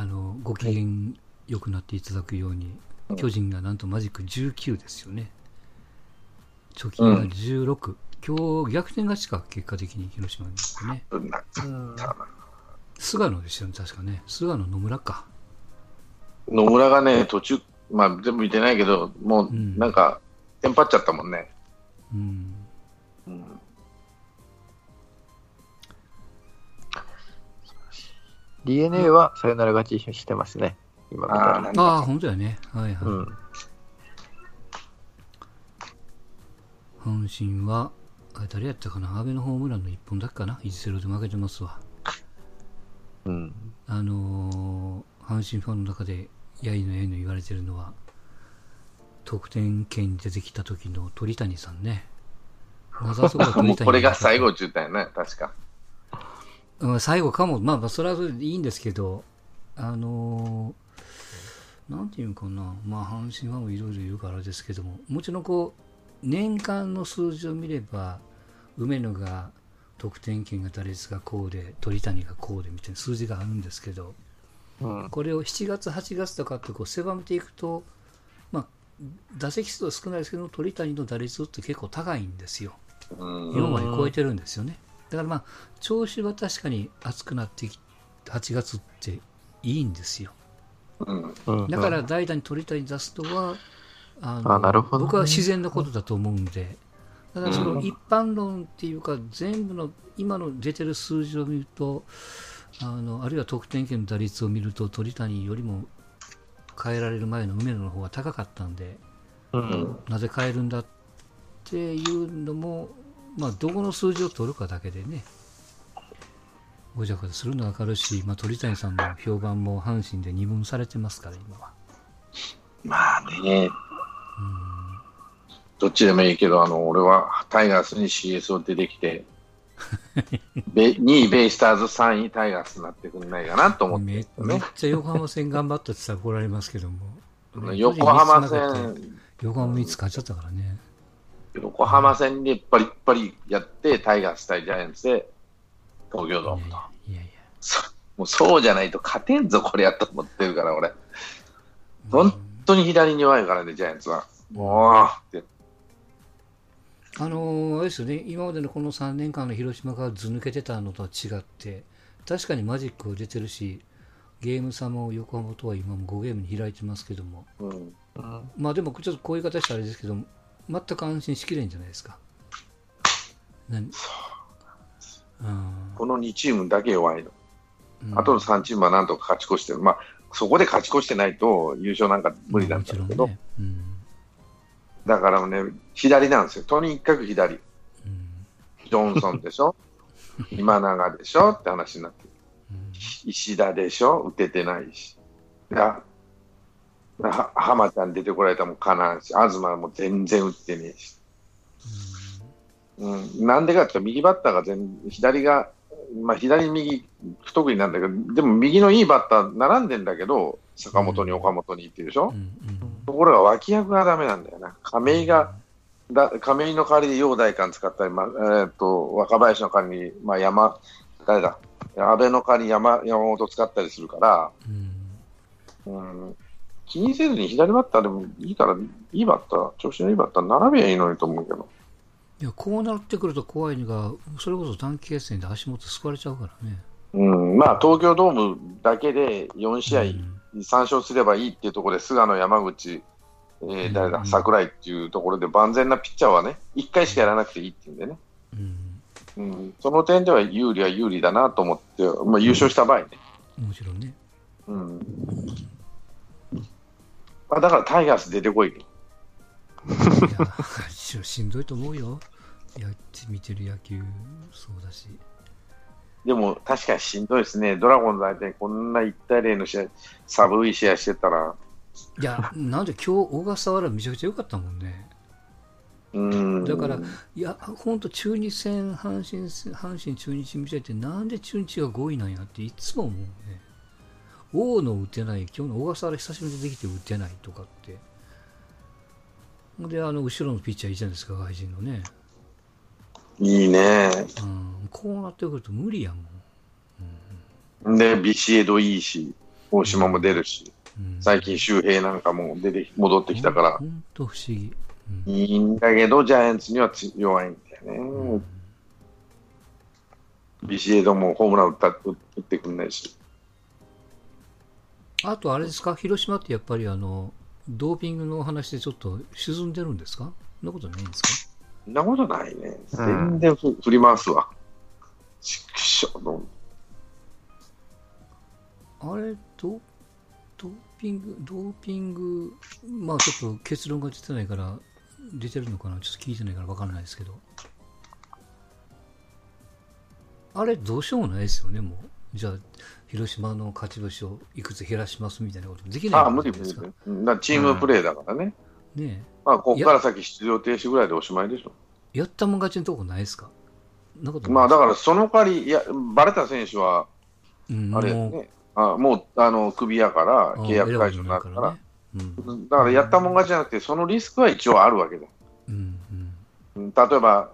あのご機嫌良くなっていただくように、巨人がなんとマジック19ですよね。貯金が16、今日逆転勝ちか、結果的に広島にね。菅野ですよね、確かね。菅野野村か。野村がね、途中、まあ全部見てないけど、もううんなんか、テンパっちゃったもんね。うん。うん、DNA はサヨナラ勝ちしてますね。今見たら。ああ、なんああ、だ本当やね。はいはい。うん。阪神は、あれ誰やったかな、阿部のホームランの1本だけかな、1-0で負けてますわ。うん。あのー阪神ファンの中で、やいのやいの言われてるのは、得点圏に出てきた時の鳥谷さんね。もうこれが最後って言ったよね、確か。うん最後かも、まあ、まあ、それはそれでいいんですけど、あのーなんていうのかな、まあ、阪神ファンもいろいろ言うからですけども、もちろんこう、年間の数字を見れば、梅野が得点圏が打率がこうで、鳥谷がこうでみたいな数字があるんですけど、うん。これを7月、8月とかってこう狭めていくと、まあ、打席数は少ないですけど、鳥谷の打率って結構高いんですよ。うん4割超えてるんですよね。だからまあ、調子は確かに熱くなってき8月っていいんですよ。うん。うん。だから代打に鳥谷出すとは、あのあなるほど。ね僕は自然なことだと思うんで、ただその一般論っていうか、全部の今の出てる数字を見ると、あのあるいは得点圏の打率を見ると、鳥谷よりも変えられる前の梅野の方が高かったんで、うん。なぜ変えるんだっていうのも、まあ、どこの数字を取るかだけでね、ごちゃごちゃするのは分かるし、まあ、鳥谷さんの評判も阪神で二分されてますから、今は。まあね、どっちでもいいけど、あの、俺はタイガースに CS を出てきて、べ2位ベイスターズ、3位タイガースになってくんないかなと思ってめるんめっちゃ横浜戦頑張ったって言ったら怒られますけども、ね。横浜戦て、横浜3つ勝っちゃったからね。横浜戦でバリッバリやって、タイガース対ジャイアンツで東京ドームと。いやいやもうそうじゃないと勝てんぞ、これやと思ってるから、俺。本当に左に弱いからね、ジャイアンツは。もうって。あのーあれですよね、今までのこの3年間の広島がず抜けてたのとは違って、確かにマジックを出てるし、ゲーム差も横浜とは今も5ゲームに開いてますけども、うんうんまあでもちょっとこういう形したらあれですけど、全く安心しきれんじゃないですか。何？うんこの2チームだけ弱いの。うんあとの3チームはなんとか勝ち越してる。まあ、そこで勝ち越してないと優勝なんか無理なんだけど、ね。うんだからね、左なんですよ。とにかく左。うんジョンソンでしょ？今永でしょ？って話になってる。うん石田でしょ？打ててないし。浜ちゃん出てこられたらもかなんし、東も全然打ってねえし。うん、なんでかって右バッターが全左が、まあ、左右不得意なんだけど、でも右のいいバッター並んでんだけど、坂本に岡本にっていうでしょ、うんうん。ところが脇役がダメなんだよな。亀井が、だ亀井の代わりで陽大館使ったり、まあえー、と若林の代わりに、まあ、山、誰だ、安倍の代わりに山山本使ったりするから、うん。うん、気にせずに左バッターでもいいから、いいバッター、調子のいいバッター並べばいいのにと思うけど。いやこうなってくると怖いのが、それこそ短期決戦で足元救われちゃうからね。うん、まあ東京ドームだけで4試合、うん。3勝すればいいっていうところで、菅野、山口、えー誰だ、うん。櫻井っていうところで、万全なピッチャーはね、1回しかやらなくていいっていうんでね、うん。うん、その点では有利は有利だなと思って、まあ、優勝した場合ね、もちろんね。うん。まあ、だからタイガース出てこいと、ししんどいと思うよ。やって見てる野球、そうだし。でも確かにしんどいですね、ドラゴンズ相手にこんな1対0の試合、寒い試合してたら、いや、なんで今日、小笠原めちゃくちゃ良かったもんね。うん、だからいや、本当中日戦、阪神戦、阪神中日見てて、なんで中日が5位なんやっていつも思うね。大野打てない、今日の小笠原久しぶりに出てきて打てないとかって。で、あの、後ろのピッチャーいいじゃないですか、外人のね。いいね、うん、こうなってくると無理やもん。で、ビシエドいいし、大島も出るし、うん最近周平なんかも出て、戻ってきたから、本当不思議。うんいいんだけど、ジャイアンツにはつ弱いんだよねうん。ビシエドもホームラン打った打ってくんないし。あとあれですか、広島ってやっぱりあの、ドーピングの話でちょっと沈んでるんですか？そんなことないんですか？そんなことないね。うん全然ふ振り回すわ。ちくしょうのあれ、ドドーピング、ドーピング、まあちょっと結論が出てないから、出てるのかな？ちょっと聞いてないから分からないですけど。あれ、どうしようもないですよね、もう。じゃあ、広島の勝ち星をいくつ減らしますみたいなことできないああ、無理無理チームプレーだからね。ねまあ、ここから先出場停止ぐらいでおしまいでしょ。え。やったもん勝ちのとこないですか？まあ、だからその代わり、いや、バレた選手は、うん、あれやもうね、あもう、あの、クビやから、契約解除になるから、ね。うん。だからやったもん勝ちじゃなくて、そのリスクは一応あるわけだ。うん。うんうん例えば、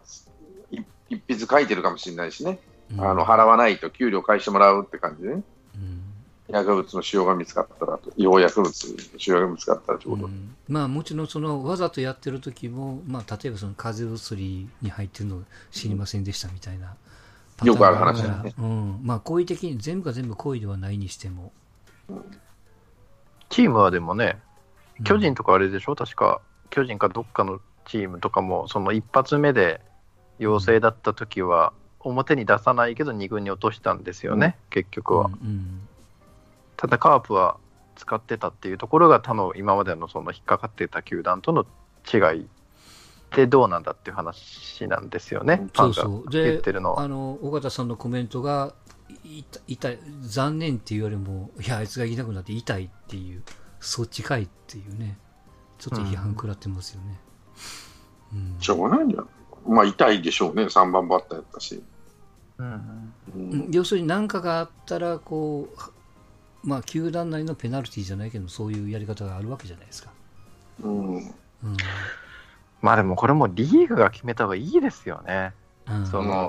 い一筆書いてるかもしれないしね、うん。あの払わないと給料返してもらうって感じでね、うん。薬物の使用が見つかったらと、違法薬物の使用が見つかったらということ、うん。まあもちろんそのわざとやってる時も、まあ、例えばその風邪薬に入ってるの知りませんでしたみたいなよくある話がだねうん。まあ好意的に全部が全部故意ではないにしても、チームはでもね、うん。巨人とかあれでしょ、確か、巨人かどっかのチームとかも、その一発目で陽性だった時は、表に出さないけど2軍に落としたんですよね、結局は。うんただカープは使ってたっていうところが他の今までのその引っかかってた球団との違いでどうなんだっていう話なんですよね、そうそう。言でってるのは。あの尾形さんのコメントがい痛い残念っていうよりもいやあいつがいなくなって痛いっていうそっちかいっていうね。ちょっと批判食らってますよね、うん。しょうがないんじゃん。まあ、痛いでしょうね、3番バッターやったし。うん要するに何かがあったらこうまあ球団内のペナルティーじゃないけどそういうやり方があるわけじゃないですか、うん。うん。まあでもこれもリーグが決めた方がいいですよね。うん、その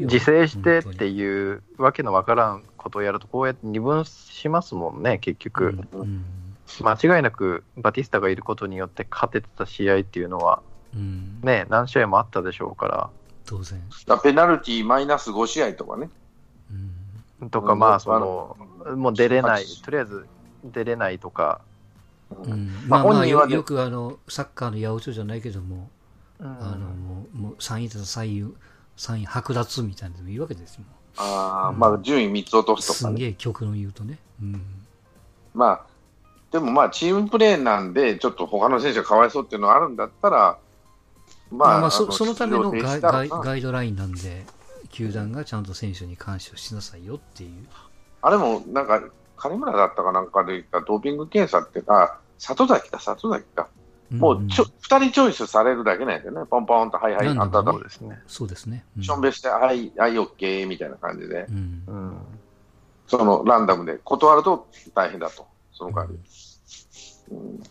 自制してっていうわけのわからんことをやるとこうやって二分しますもんね結局、間違いなくバティスタがいることによって勝ててた試合っていうのはうん。ね何試合もあったでしょうか当然、ペナルティーマイナス5試合とかね。うん。らとかうんまあそのもう出れない18とりあえず出れないとか、うん。まあ本人はねよよくあのサッカーの八百長じゃないけども、うん。あのもうもう3位だと3位3位剥奪みたいなのでもいいわけですよああ、うん。まあ、順位3つ落とすとすかね。んげえ極論言うとね、うん。まあ、でもまあ、チームプレーなんで、ちょっと他の選手がかわいそうっていうのがあるんだったら、まあ、まあまあそのそのためのガイガイガイドラインなんで球団がちゃんと選手に監視をしなさいよっていう、あれもなんか、金村だったかなんかで言ったドーピング検査っていうか、里崎か、里崎か、もうちょ、ん2人チョイスされるだけなんだよね、ポンポンと、はいはい、なんだあんただそう、ですね、そうですね、うん。しょんべして、はい、はい、オッケーみたいな感じで。う、ん。うん、そのランダムで断ると大変だと、その代わり。うん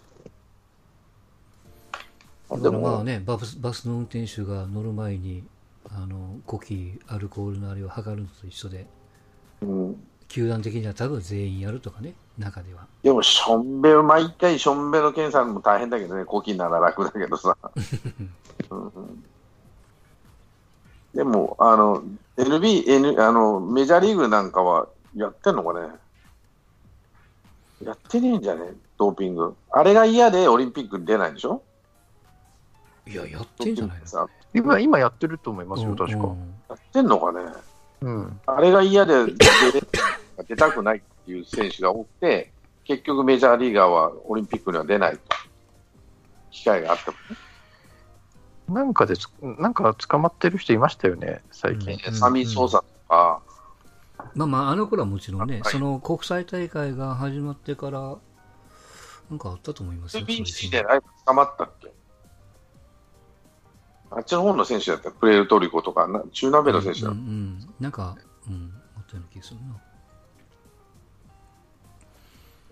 だからまあねバスバスの運転手が乗る前にあの呼気アルコールのあれを測るのと一緒でうん。球団的には多分全員やるとかね中では。でも、しょんべ、毎回しょんべの検査も大変だけどね、呼気なら楽だけどさ。うん。うんでも、あの、NB、N、あの、メジャーリーグなんかはやってんのかね？やってねえんじゃね？ドーピング。あれが嫌でオリンピックに出ないんでしょ？いややってんじゃないの？さ今今やってると思いますよ確か、うん。やってんのかね？うん。あれが嫌で出出たくないっていう選手が多くて、結局メジャーリーガーはオリンピックには出ないと。機会があってもね。なんかでつなんか捕まってる人いましたよね最近、うん。サミー・ソーサとか、まあまああの頃はもちろんね、はい。その国際大会が始まってからなんかあったと思いますようでライブ捕まったっけ？あっちの方の選手だったらプエルトリコとか、な中南米の選手だうんうん、なんか、うん、あったような気がするな。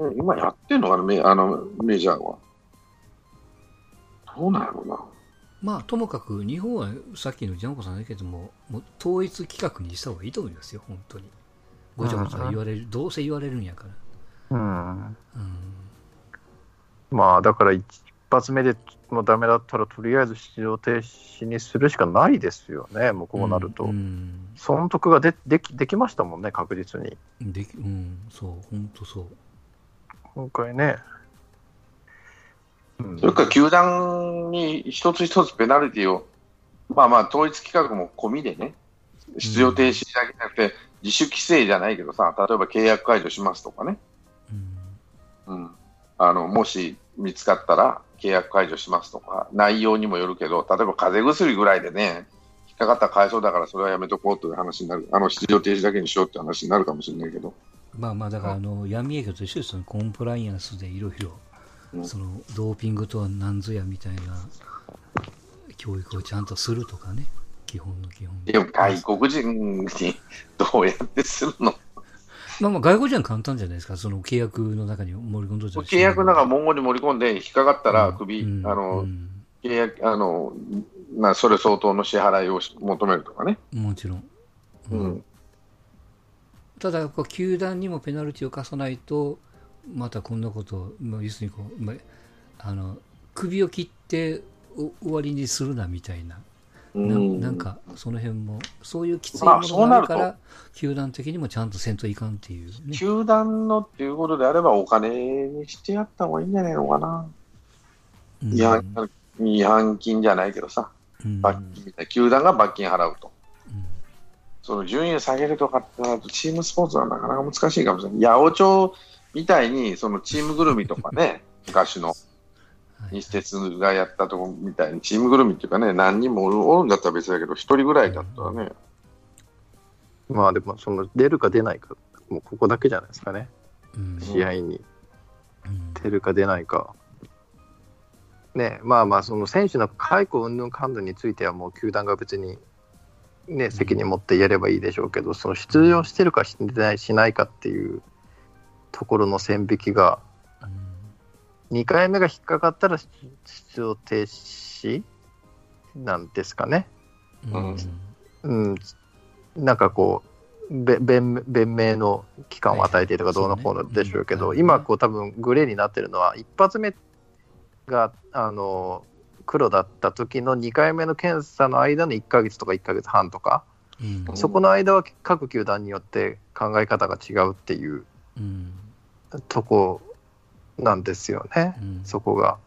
うん今やってんのかな、メあのメジャーは。どうなんやろうな。まあ、ともかく日本はさっきのジャンコさんだけども、もう統一規格にした方がいいと思いますよ、本当に。ごちゃごちゃ言われる、どうせ言われるんやから。うん。うんまあ、だから一発目でもうダメだったら、とりあえず出場停止にするしかないですよね、もうこうなると。うん損得がでできできましたもんね、確実に。できうん、そう、本当そう。今回ね。うんそれから球団に一つ一つペナルティを、まあまあ、統一規格も込みでね、出場停止だけじゃなくて、自主規制じゃないけどさ、例えば契約解除しますとかね、うんうん、あのもし見つかったら契約解除しますとか、内容にもよるけど、例えば風邪薬ぐらいでね、引っかかったらかわいそうだから、それはやめとこうという話になる、あの出場停止だけにしようって話になるかもしれないけど、まあまあ、だからあの闇営業と一緒ですよね、コンプライアンスでいろいろうん、そのドーピングとは何ぞやみたいな教育をちゃんとするとかね、基本の基本。でも外国人にどうやってするの？まあまあ、外国人は簡単じゃないですか、その契約の中に盛り込んどいたりして契約の中文言に盛り込んで、引っかかったら首、うん。あの、うん。契約、あの、まあ、それ相当の支払いを求めるとかね。もちろん。ううん。ん。ただ、こう球団にもペナルティを課さないと、またこんなことを、まあ、要するにこう、まあ、あの首を切ってお終わりにするなみたいな、なうんなんかその辺も、そういうきついまあものがあるかそうなら、球団的にもちゃんとせんといかんっていうね。球団のっていうことであれば、お金にしてやった方がいいんじゃないのかな。うん違反違反金じゃないけどさ、うん罰金みたいな。球団が罰金払うと。うんその順位を下げるとかってなると、チームスポーツはなかなか難しいかもしれない。八百長みたいに、そのチームぐるみとかね、昔のはい。西鉄がやったとこみたいに、チームぐるみっていうかね、何人もおるおるんだったら別だけど、一人ぐらいだったらね、まあでも、その出るか出ないか、もうここだけじゃないですかね、うん。試合に。うん。出るか出ないか。ねまあまあ、その選手の解雇云々感度については、もう球団が別に、ね、責任持ってやればいいでしょうけど、その出場してるかしないしないかっていうところの線引きが、2回目が引っかかったら出場停止なんですかね。うん。うん、なんかこう、べ弁弁明の期間を与えてとかどうのこうのでしょうけど、はいはい今こう多分グレーになってるのは、一発目があの黒だった時の2回目の検査の間の1ヶ月とか1ヶ月半とか、うんん。そこの間は各球団によって考え方が違うっていううん。とこなんですよね、うん。そこが。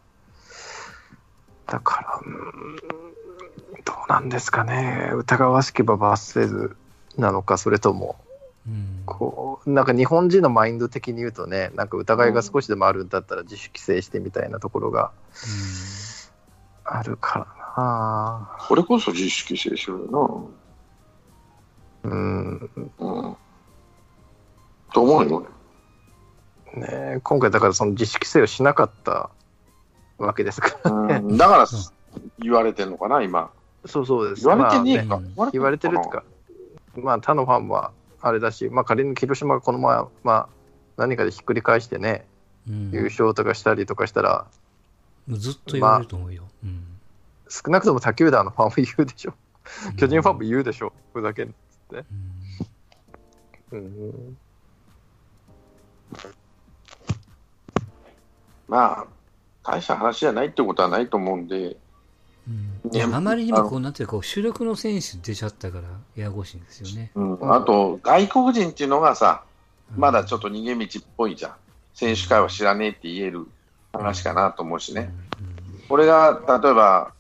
だから、うんどうなんですかね、疑わしければ罰せずなのか、それとも、うん。こう、なんか日本人のマインド的に言うとね、なんか疑いが少しでもあるんだったら自主規制してみたいなところがあるからな。これこそ自主規制しろようん、な。うん。と思うよ、ね、今回だからその自主規制をしなかったわけですから、俺。うん、だから言われてんのかな、今。そうそうです。言われてねえまあか。ま言われてるっていうか、まあ他のファンはあれだし、まあ仮に広島がこのまま、まあ、何かでひっくり返してね、うん優勝とかしたりとかしたら、ずっと言われると思うよ。うん少なくとも他球団のファンも言うでしょ。巨人ファンも言うでしょ。ふざけん。うんうん。まあ、大した話じゃないってことはないと思うんで、うんいやあまりにもこうなんていうか主力の選手出ちゃったからややこしいんですよね。うん、あと、外国人っていうのがさ、まだちょっっと逃げ道っぽいじゃん。選手会は知らねえって言える話かなと思うしね。これが、例えば、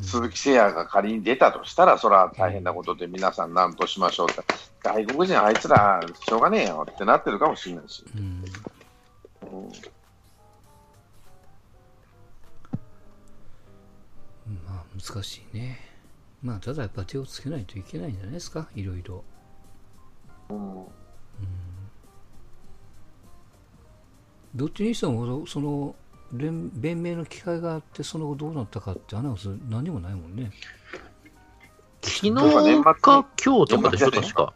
鈴木誠也が仮に出たとしたら、それは大変なことで皆さん何としましょうって。外国人あいつらしょうがねえよってなってるかもしれないし。うんうん難しいね。まあただやっぱ手をつけないといけないんじゃないですか、いろいろ。うんどっちにしてもその連弁明の機会があってその後どうなったかってアナウンス何もないもんね。昨日か今日とかでしょ、確か。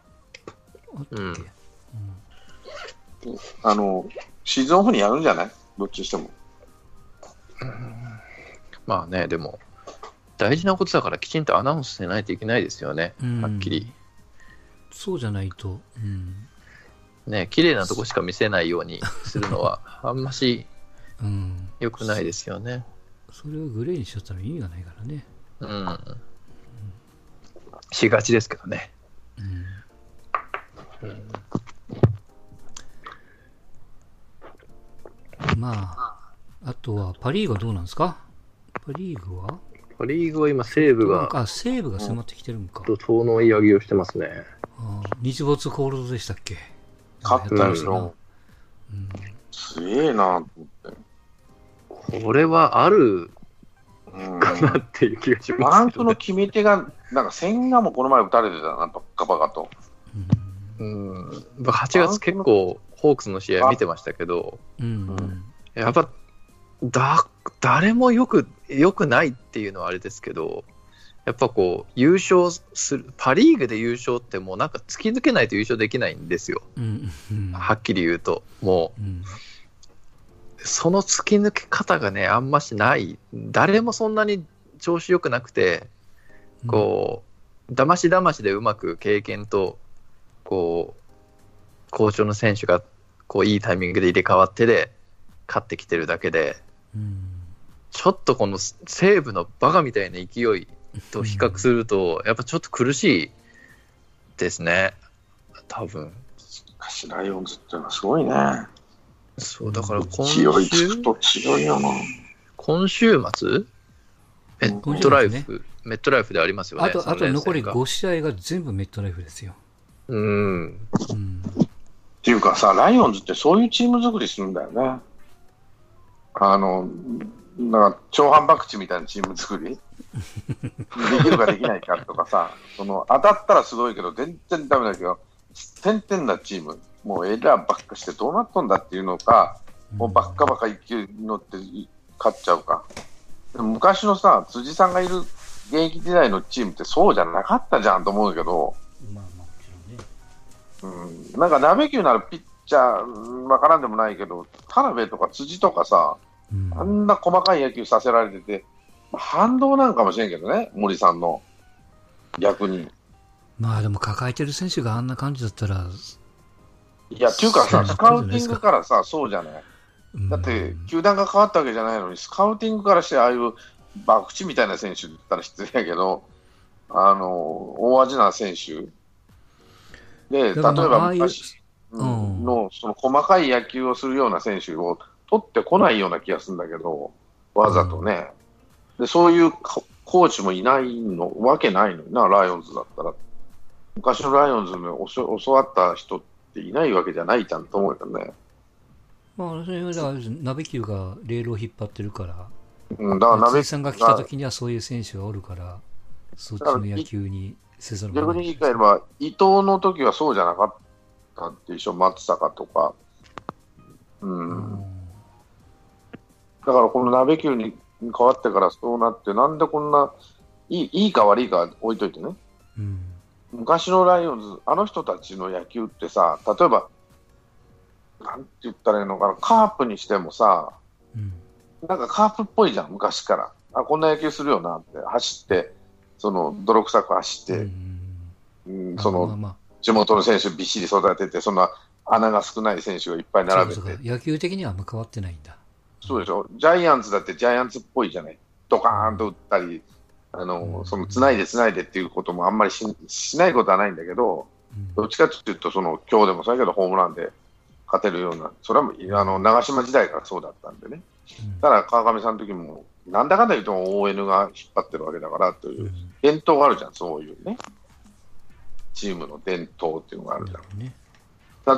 あったっけ、うんあの、シーズンオフにやるんじゃない？どっちにしても。まあね、でも、大事なことだからきちんとアナウンスしないといけないですよね、うんはっきり。そうじゃないと。うんね、綺麗なとこしか見せないようにするのは、あんましうん。良くないですよね。それをグレーにしちゃったら意味がないからね。うん。しがちですけどね。うん。まあ、あとはパ・リーグはどうなんですか？パ・リーグは？パ・リーグは今、西武があ、西武が迫ってきてるんか。と遠の追い上げをしてますね。あ日没コールドでしたっけ？勝ったでしょ。すげえなと思って。これはあるうん。かなっていう気がしバますけど、ランスのね。決め手が、なんか千賀もこの前打たれてたな、バカバカと。うんうん。8月結構、ホークスの試合見てましたけど、うんうんやっぱ、だ、誰もよく、よくないっていうのはあれですけど、やっぱこう、優勝する、パ・リーグで優勝ってもうなんか突き抜けないと優勝できないんですよ。うんうんはっきり言うと。もう、うんその突き抜け方がね、あんましない。誰もそんなに調子良くなくて、こう、だましだましでうまく経験と、こう、好調の選手が、こう、いいタイミングで入れ替わってで、勝ってきてるだけで、うんちょっとこの西武のバカみたいな勢いと比較すると、やっぱちょっと苦しいですね。多分。しかし、ライオンズっていうのはすごいね。そう、だから今強い、つ週く、と強いよな。今週末メットライフ、今メットライフでありますよね。あと、あと残りが5試合が全部メットライフですよ。うん。うん。っていうかさ、ライオンズってそういうチーム作りするんだよね。あの、なんか超反爆地みたいなチーム作り？できるかできないかとかさ、その当たったらすごいけど、全然ダメだけど、点々なチーム、もうエラーばっかしてどうなっとんだっていうのか、もうばっかばっか勢いに乗って勝っちゃうか。昔のさ、辻さんがいる現役時代のチームってそうじゃなかったじゃんと思うけど、まあまあ、ね。うん、なんか鍋球ならピッチャー、わからんでもないけど、田辺とか辻とかさ、うんあんな細かい野球させられてて、まあ反動なんかもしれんけどね、森さんの。逆に。まあでも抱えてる選手があんな感じだったら、いや、っていうかさ、スカウティングからさ、そうじゃない？うんだって、球団が変わったわけじゃないのに、スカウティングからして、ああいう博打みたいな選手って言ったら失礼やけど、あの、大味な選手。で、例えば昔うんの、その細かい野球をするような選手を取ってこないような気がするんだけど、わざとね。で、そういうココーチもいないの、わけないのにな、ライオンズだったら。昔のライオンズの教教わった人っていないわけじゃないじゃんと思うよね。まあ、それはだから鍋球がレールを引っ張ってるから、うん、だから鍋辻さんが来た時にはそういう選手がおるから、そっちの野球にせざるを逆得ないに言い換えれば、伊藤の時はそうじゃなかっっていうでしょ、松坂とか。うん。だからこの鍋球に変わってからそうなって、なんでこんな、いいいいか悪いか置いといてね。うん昔のライオンズ、あの人たちの野球ってさ、例えば、なんて言ったらいいのかな、カープにしてもさ、うんなんかカープっぽいじゃん、昔から。あ、こんな野球するよなって、走って、その泥臭く走って、うんそのまあまあ地元の選手びっしり育てて、そんな穴が少ない選手をいっぱい並べて。そうかそう。か、野球的にはあんま変わってないんだ。そうでしょ、ジャイアンツだってジャイアンツっぽいじゃない、ドカーンと打ったり、あうのん。そのつないでつないでっていうこともあんまりししないことはないんだけど、うん。どっちかっていうと、その今日でもそうやけど、ホームランで勝てるような、それはもうあの長嶋時代からそうだったんでね、うん。ただ川上さんの時も、なんだかんだ言うと ON が引っ張ってるわけだからというう、ん。伝統があるじゃん、そういうね、チームの伝統っていうのがあるじゃんなる。ほどね。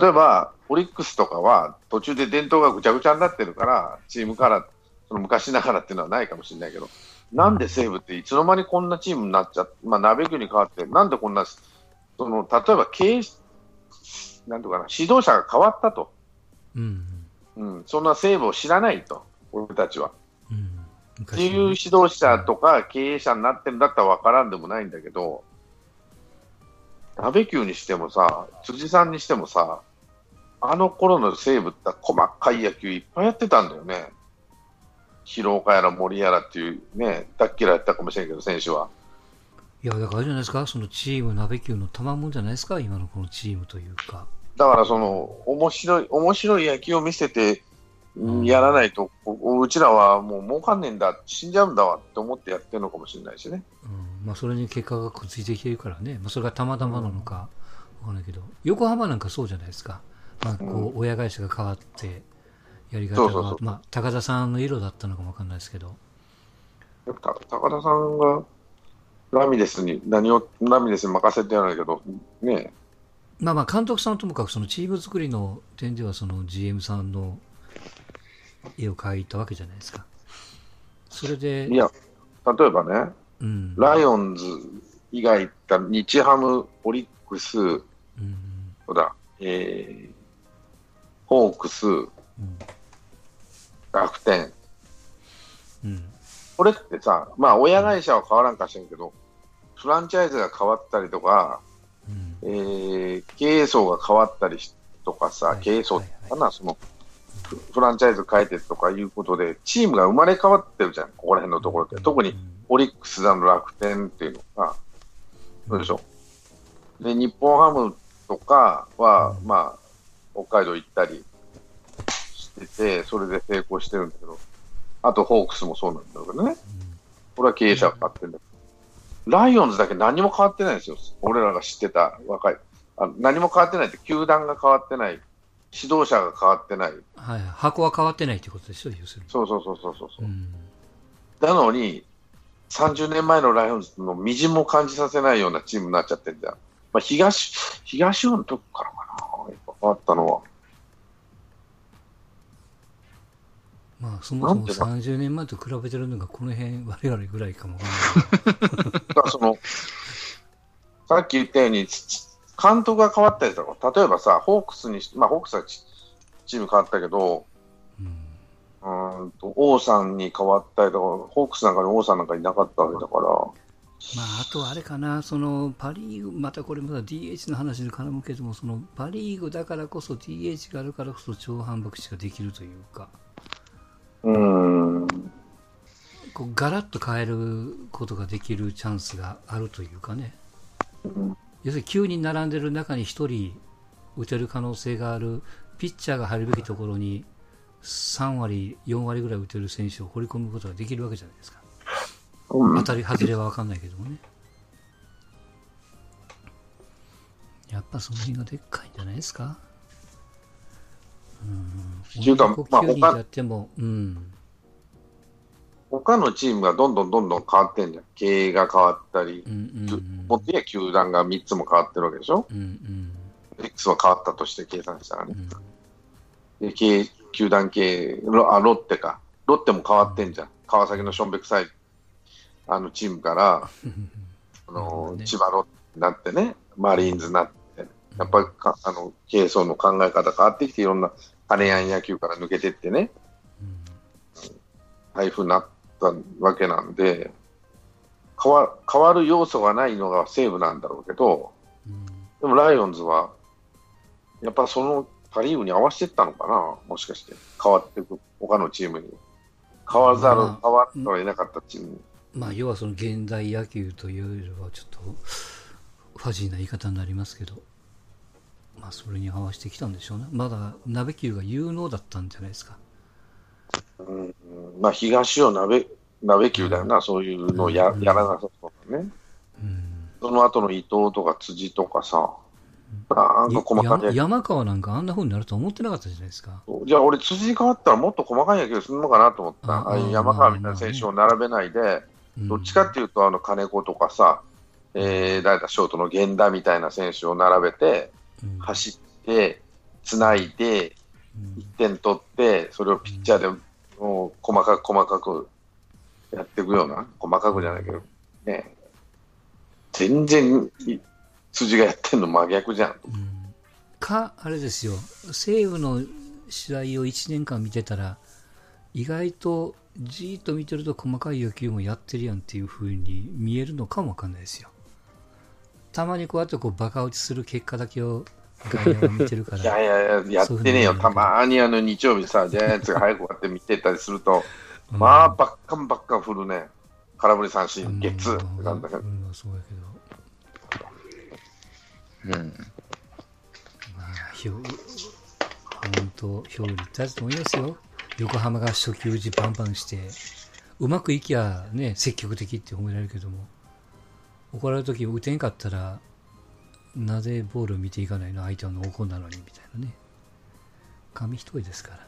例えば、オリックスとかは途中で伝統がぐちゃぐちゃになってるから、チームから、その昔ながらっていうのはないかもしれないけど、なんで西武っていつの間にこんなチームになっちゃって、まあ、鍋球に変わって、なんでこんな、その例えば経営、なんとかな、指導者が変わったと、うんうん、そんな西武を知らないと、俺たちは。うんっていう指昔導者とか経営者になってるんだったら分からんでもないんだけど、鍋球にしてもさ、辻さんにしてもさ、あの頃の西武って細かい野球いっぱいやってたんだよね。広岡やら森やらっていうね、だっきらやったかもしれんけど、選手は。いや、だからあれじゃないですか、そのチーム、鍋球の賜物じゃないですか、今のこのチームというか。だからその面白い面白い野球を見せてやらないと、ううちらはもう儲かんねえんだ、死んじゃうんだわって思ってやってるのかもしれないしね。うんまあ、それに結果がくっついてきてるからね、まあ、それがたまたまなのかわかんないけど、横浜なんかそうじゃないですか、まあ、こう親会社が変わって、やり方がそうそうそう。まあ、高田さんの色だったのかもわかんないですけど、やっぱ高田さんがラミレスに何をラミレスに任せてやるんだけど、ね。まあまあ監督さんはともかくそのチーム作りの点ではその GM さんの絵を描いたわけじゃないですか。それで、いや、例えばね、うん、ライオンズ以外だ日ハム、オリックス、うん。そうだ、えー、ホークス、うん。楽天、うん。これってさ、まあ親会社は変わらんかしらんけど、フランチャイズが変わったりとか、うん。えー経営層が変わったりしとかさ、はい経営層ってはいかな、そのフフランチャイズ変えてとかいうことで、チームが生まれ変わってるじゃん、ここら辺のところって。特にオリックスだの楽天っていうのが、そうでしょ。で、日本ハムとかは、うんまあ、北海道行ったりしてて、それで成功してるんだけど、あとホークスもそうなんだけどね。これは経営者が変わってるんだけど、ライオンズだけ何も変わってないんですよ。俺らが知ってた若い。あ何も変わってないって、球団が変わってない、指導者が変わってない。はい、箱は変わってないということでしょ、要するに。そうそうそうそうそう。うんなのに、30年前のライオンズのみじんも感じさせないようなチームになっちゃってるじゃん。まあ、東、東尾のとこからかな、変わったのは。まあ、そもそもなんてな30年前と比べてるのがこの辺、我々ぐらいかも その、さっき言ったように、監督が変わったりとか、例えばさ、ホークスにし、まあ、ホークスはチチーム変わったけど、うんうーんと、王さんに変わったりとか、ホークスなんかに王さんなんかいなかったわけだから、まあ、あとはあれかな、そのパ・リーグ、またこれまだ DH の話に絡むけども、そのパ・リーグだからこそ DH があるからこそ超反爆地ができるというか、うーん、こうガラッと変えることができるチャンスがあるというかね、うん要するに9人並んでる中に1人打てる可能性がある、ピッチャーが入るべきところに3割、4割ぐらい打てる選手を掘り込むことができるわけじゃないですか。うん当たり外れは分かんないけどもね。やっぱその辺がでっかいんじゃないですか。うん。っていうか同じまあ9人でやっても、うん。他のチームがどんどんどんどん変わってんじゃん。経営が変わったりう、んうんうん。もっと言えば球団が3つも変わってるわけでしょ？うんうん。X は変わったとして計算したらね。うんで経営球団経営ロあ、ロッテか。ロッテも変わってんじゃん。川崎のしょんべくさいあのチームから、あの千葉ロッテになってね、マリーンズになって、やっぱりかあの経営層の考え方変わってきて、いろんな金やん野球から抜けてってね、うふうになったわけなんで、変わ変わる要素がないのが西武なんだろうけど、うんでもライオンズは、やっぱそのパ・リーグに合わせていったのかな、もしかして、変わっていく、他のチームに。変わらざる、まあ変わってはいなかったチームに。まあ、要はその現代野球というよりはちょっとファジーな言い方になりますけど、まあ、それに合わせてきたんでしょうね。まだ鍋球が有能だったんじゃないですか。うんうんまあ、東尾鍋鍋球だよな、そういうのをや,、うん。やらなさそうだね。うん。その後の伊藤とか辻とかさ、なんか細かい山川なんかあんな風になるとは思ってなかったじゃないですか？じゃあ俺、辻変わったらもっと細かい野球するのかなと思った。あああいう山川みたいな選手を並べないで、うん。どっちかっていうと、あの金子とかさ、えー、誰だ、ショートの源田みたいな選手を並べて、うん。走って、つないで、うん。1点取って、それをピッチャーでもう細かく細かくやっていくような、細かくじゃないけど、ね、全然い辻がやってんの真逆じゃん。うんか、あれですよ、西武の試合を1年間見てたら、意外とじーっと見てると細かい野球もやってるやんっていう風に見えるのかもわかんないですよ。たまにこうやってこうバカ落ちする結果だけを外野は見てるか いやら、いやいや、やってねえよ。たまーにあの日曜日さ、ジャイアンツが早く終わって見てたりすると、うんまあ、ばっかんばっかん振るね。空振り三う振、んゲッツーって感じだけど。うんそうやけど、うん。まあ、ひょ本当、表裏一体だと思いますよ。横浜が初球打ちバンバンして、うまくいきゃね、積極的って褒められるけども、怒られるとき打てんかったら、なぜボールを見ていかないの？相手の怒んなのにみたいなね。紙一重ですから。